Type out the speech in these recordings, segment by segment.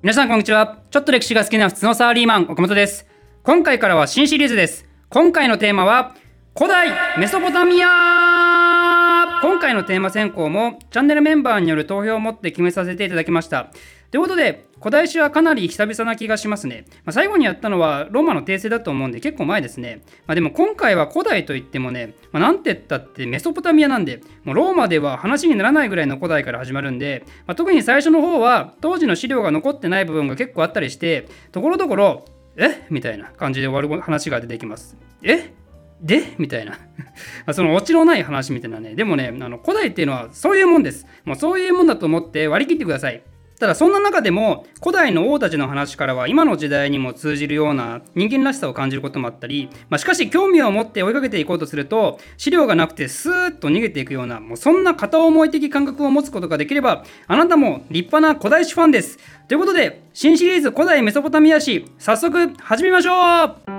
皆さんこんにちは。ちょっと歴史が好きな普通のサラリーマン岡本です。今回からは新シリーズです。今回のテーマは古代メソポタミア。今回のテーマ選考もチャンネルメンバーによる投票をもって決めさせていただきました。ということで古代史はかなり久々な気がしますね。まあ、最後にやったのはローマの帝政だと思うんで結構前ですね。まあ、でも今回は古代といってもね、まあ、なんて言ったってメソポタミアなんで、もうローマでは話にならないぐらいの古代から始まるんで、まあ、特に最初の方は当時の資料が残ってない部分が結構あったりして、ところどころ、え？みたいな感じで終わる話が出てきます。え？で？みたいな そのオチのない話みたいなね。でもね、あの古代っていうのはそういうもんです。もうそういうもんだと思って割り切ってください。ただそんな中でも古代の王たちの話からは今の時代にも通じるような人間らしさを感じることもあったり、まあ、しかし興味を持って追いかけていこうとすると資料がなくてスーッと逃げていくようなもうそんな片思い的感覚を持つことができればあなたも立派な古代史ファンです。ということで新シリーズ古代メソポタミア史早速始めましょう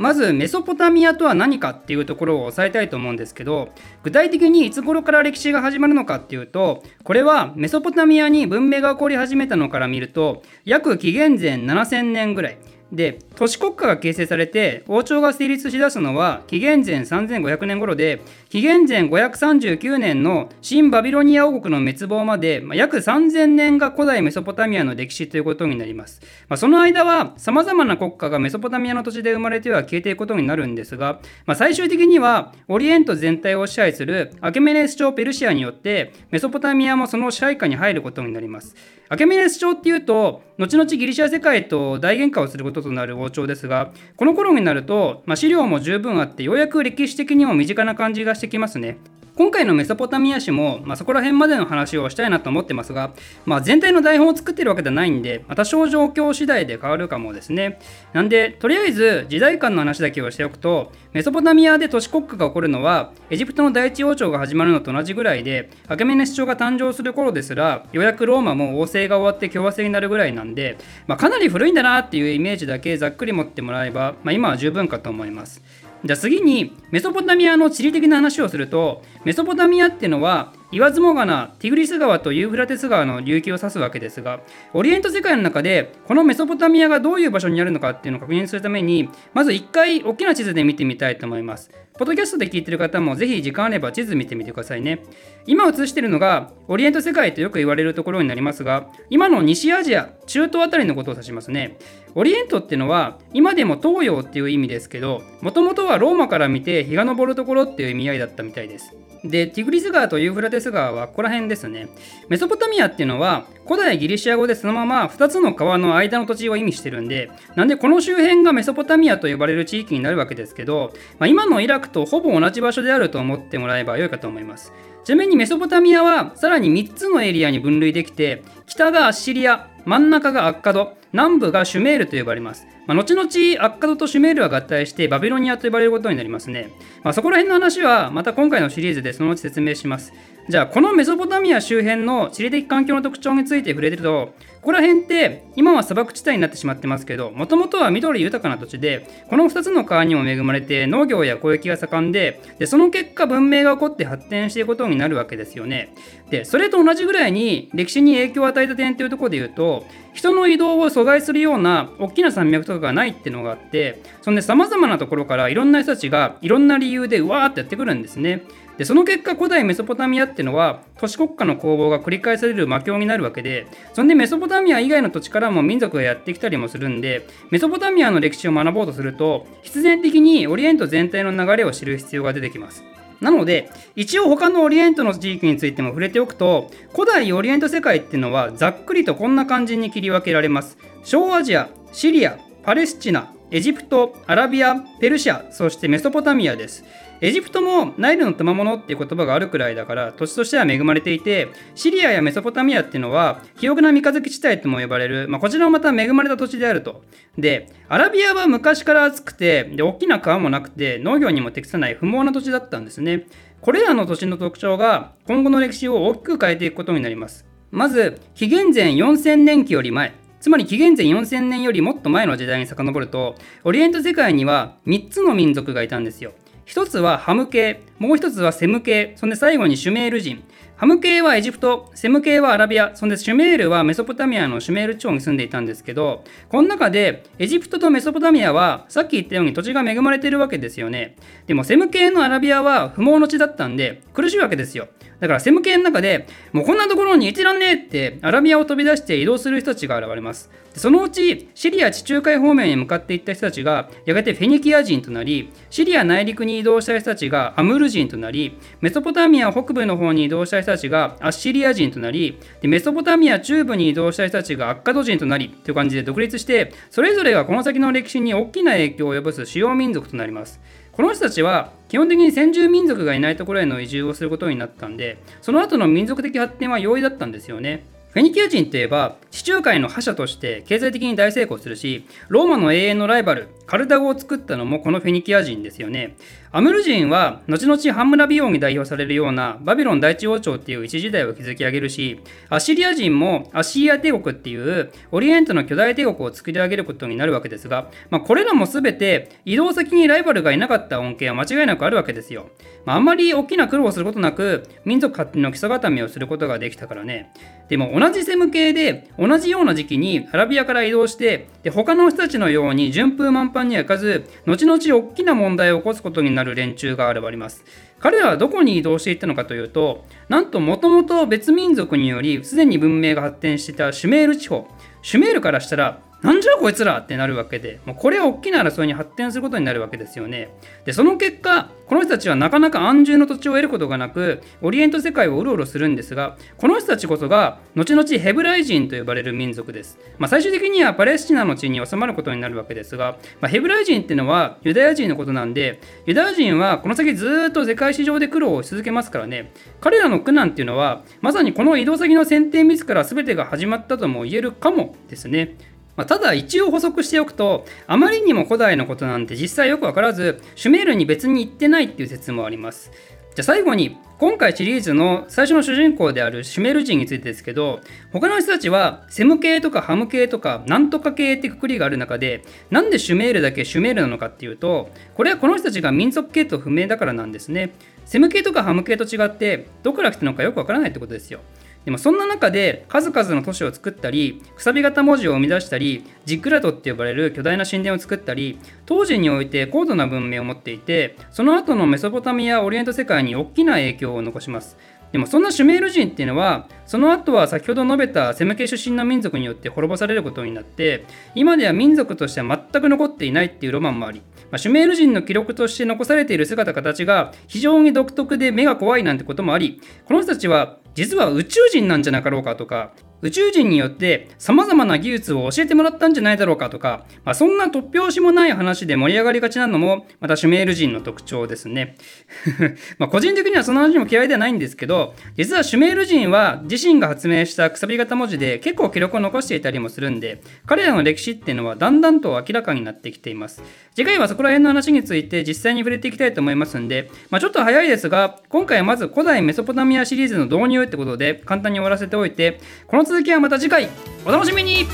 まずメソポタミアとは何かっていうところを押さえたいと思うんですけど具体的にいつ頃から歴史が始まるのかっていうとこれはメソポタミアに文明が起こり始めたのから見ると約紀元前7000年ぐらいで都市国家が形成されて王朝が成立しだすのは紀元前3500年頃で紀元前539年の新バビロニア王国の滅亡まで、まあ、約3000年が古代メソポタミアの歴史ということになります、まあ、その間はさまざまな国家がメソポタミアの土地で生まれては消えていくことになるんですが、まあ、最終的にはオリエント全体を支配するアケメネス朝ペルシアによってメソポタミアもその支配下に入ることになります。アケメネス朝っていうと後々ギリシャ世界と大喧嘩をすることとなる王朝ですがこの頃になると、まあ、資料も十分あってようやく歴史的にも身近な感じがしてきますね。今回のメソポタミア史も、まあ、そこら辺までの話をしたいなと思ってますが、まあ、全体の台本を作ってるわけではないんで、まあ、多少状況次第で変わるかもですね。なんで、とりあえず時代間の話だけをしておくと、メソポタミアで都市国家が起こるのは、エジプトの第一王朝が始まるのと同じぐらいで、アケメネス朝が誕生する頃ですら、ようやくローマも王政が終わって共和制になるぐらいなんで、まあ、かなり古いんだなっていうイメージだけざっくり持ってもらえば、まあ、今は十分かと思います。じゃあ次にメソポタミアの地理的な話をするとメソポタミアっていうのは言わずもがなティグリス川とユーフラテス川の流域を指すわけですがオリエント世界の中でこのメソポタミアがどういう場所にあるのかっていうのを確認するためにまず一回大きな地図で見てみたいと思います。ポッドキャストで聞いてる方もぜひ時間あれば地図見てみてくださいね。今映してるのがオリエント世界とよく言われるところになりますが今の西アジア中東あたりのことを指しますね。オリエントっていうのは今でも東洋っていう意味ですけどもともとはローマから見て日が昇るところっていう意味合いだったみたいです。で、ティグリス川とユーフラテス川はここら辺ですね。メソポタミアっていうのは古代ギリシア語でそのまま2つの川の間の土地を意味してるんで、なんでこの周辺がメソポタミアと呼ばれる地域になるわけですけど、まあ、今のイラクとほぼ同じ場所であると思ってもらえばよいかと思います。ちなみにメソポタミアはさらに3つのエリアに分類できて、北がアッシリア、真ん中がアッカド、南部がシュメールと呼ばれます。まあ、後々アッカドとシュメールは合体してバビロニアと呼ばれることになりますね。まあ、そこら辺の話はまた今回のシリーズでそのうち説明します。じゃあこのメソポタミア周辺の地理的環境の特徴について触れてるとここら辺って今は砂漠地帯になってしまってますけどもともとは緑豊かな土地でこの2つの川にも恵まれて農業や交易が盛んででその結果文明が起こって発展していくことになるわけですよねでそれと同じぐらいに歴史に影響を与えた点というところで言うと人の移動を阻害するような大きな山脈とかがないっていうのがあってそんでさまざまなところからいろんな人たちがいろんな理由でうわーってやってくるんですね。でその結果古代メソポタミアっていうのは都市国家の攻防が繰り返される魔境になるわけでそんでメソポタミア以外の土地からも民族がやってきたりもするんでメソポタミアの歴史を学ぼうとすると必然的にオリエント全体の流れを知る必要が出てきます。なので一応他のオリエントの地域についても触れておくと古代オリエント世界っていうのはざっくりとこんな感じに切り分けられます。小アジアシリアパレスチナエジプトアラビアペルシャそしてメソポタミアです。エジプトもナイルの賜物っていう言葉があるくらいだから土地としては恵まれていてシリアやメソポタミアっていうのは肥沃な三日月地帯とも呼ばれる、まあ、こちらもまた恵まれた土地であると。でアラビアは昔から暑くてで大きな川もなくて農業にも適さない不毛な土地だったんですね。これらの土地の特徴が今後の歴史を大きく変えていくことになります。まず紀元前4000年期より前。つまり紀元前4000年よりもっと前の時代に遡るとオリエント世界には3つの民族がいたんですよ。一つはハム系もう一つはセム系そんで最後にシュメール人ハム系はエジプト、セム系はアラビア、そんでシュメールはメソポタミアのシュメール朝に住んでいたんですけど、この中でエジプトとメソポタミアはさっき言ったように土地が恵まれてるわけですよね。でもセム系のアラビアは不毛の地だったんで苦しいわけですよ。だからセム系の中でもうこんなところに一覧ねえってアラビアを飛び出して移動する人たちが現れます。そのうちシリア地中海方面に向かっていった人たちがやがてフェニキア人となりシリア内陸に移動した人たちがアムール人となりメソポタミア北部の方に移動した人たちがアッシリア人となりでメソポタミア中部に移動した人たちがアッカド人となりという感じで独立してそれぞれがこの先の歴史に大きな影響を及ぼす主要民族となります。この人たちは基本的に先住民族がいないところへの移住をすることになったんでその後の民族的発展は容易だったんですよね。フェニキア人といえば地中海の覇者として経済的に大成功するしローマの永遠のライバルカルダゴを作ったのもこのフェニキア人ですよね。アムル人は後々ハンムラビ王に代表されるようなバビロン第一王朝っていう一時代を築き上げるしアシリア人もアシリア帝国っていうオリエントの巨大帝国を作り上げることになるわけですが、まあ、これらも全て移動先にライバルがいなかった恩恵は間違いなくあるわけですよ、まあ、あんまり大きな苦労をすることなく民族発展の基礎固めをすることができたからね。でも同じセム系で同じような時期にアラビアから移動してで他の人たちのように順風満帆にはいかず後々大きな問題を起こすことになる連中が現れます。彼らはどこに移動していったのかというとなんともともと別民族によりすでに文明が発展していたシュメール地方。シュメールからしたらなんじゃこいつらってなるわけで、もうこれは大きな争いに発展することになるわけですよね。で、その結果、この人たちはなかなか安住の土地を得ることがなく、オリエント世界をうろうろするんですが、この人たちこそが、後々ヘブライ人と呼ばれる民族です。まあ、最終的にはパレスチナの地に収まることになるわけですが、まあ、ヘブライ人っていうのはユダヤ人のことなんで、ユダヤ人はこの先ずっと世界史上で苦労をし続けますからね、彼らの苦難っていうのは、まさにこの移動先の選定ミスから全てが始まったとも言えるかもですね。まあ、ただ一応補足しておくとあまりにも古代のことなんて実際よくわからずシュメールに別に行ってないっていう説もあります。じゃあ最後に今回シリーズの最初の主人公であるシュメール人についてですけど他の人たちはセム系とかハム系とかなんとか系ってくくりがある中でなんでシュメールだけシュメールなのかっていうとこれはこの人たちが民族系統不明だからなんですね。セム系とかハム系と違ってどこから来たのかよくわからないってことですよ。でもそんな中で数々の都市を作ったりくさび型文字を生み出したりジックラトって呼ばれる巨大な神殿を作ったり当時において高度な文明を持っていてその後のメソポタミアオリエント世界に大きな影響を残します。でもそんなシュメール人っていうのはその後は先ほど述べたセム系出身の民族によって滅ぼされることになって今では民族としては全く残っていないっていうロマンもあり、まあ、シュメール人の記録として残されている姿形が非常に独特で目が怖いなんてこともありこの人たちは実は宇宙人なんじゃなかろうかとか宇宙人によって様々な技術を教えてもらったんじゃないだろうかとか、まあ、そんな突拍子もない話で盛り上がりがちなのもまたシュメール人の特徴ですね。ま個人的にはその話も嫌いではないんですけど実はシュメール人は自身が発明したくさび型文字で結構記録を残していたりもするんで彼らの歴史っていうのはだんだんと明らかになってきています。次回はそこら辺の話について実際に触れていきたいと思いますんで、まあ、ちょっと早いですが今回はまず古代メソポタミアシリーズの導入ってことで簡単に終わらせておいてこの続きはまた次回。お楽しみに。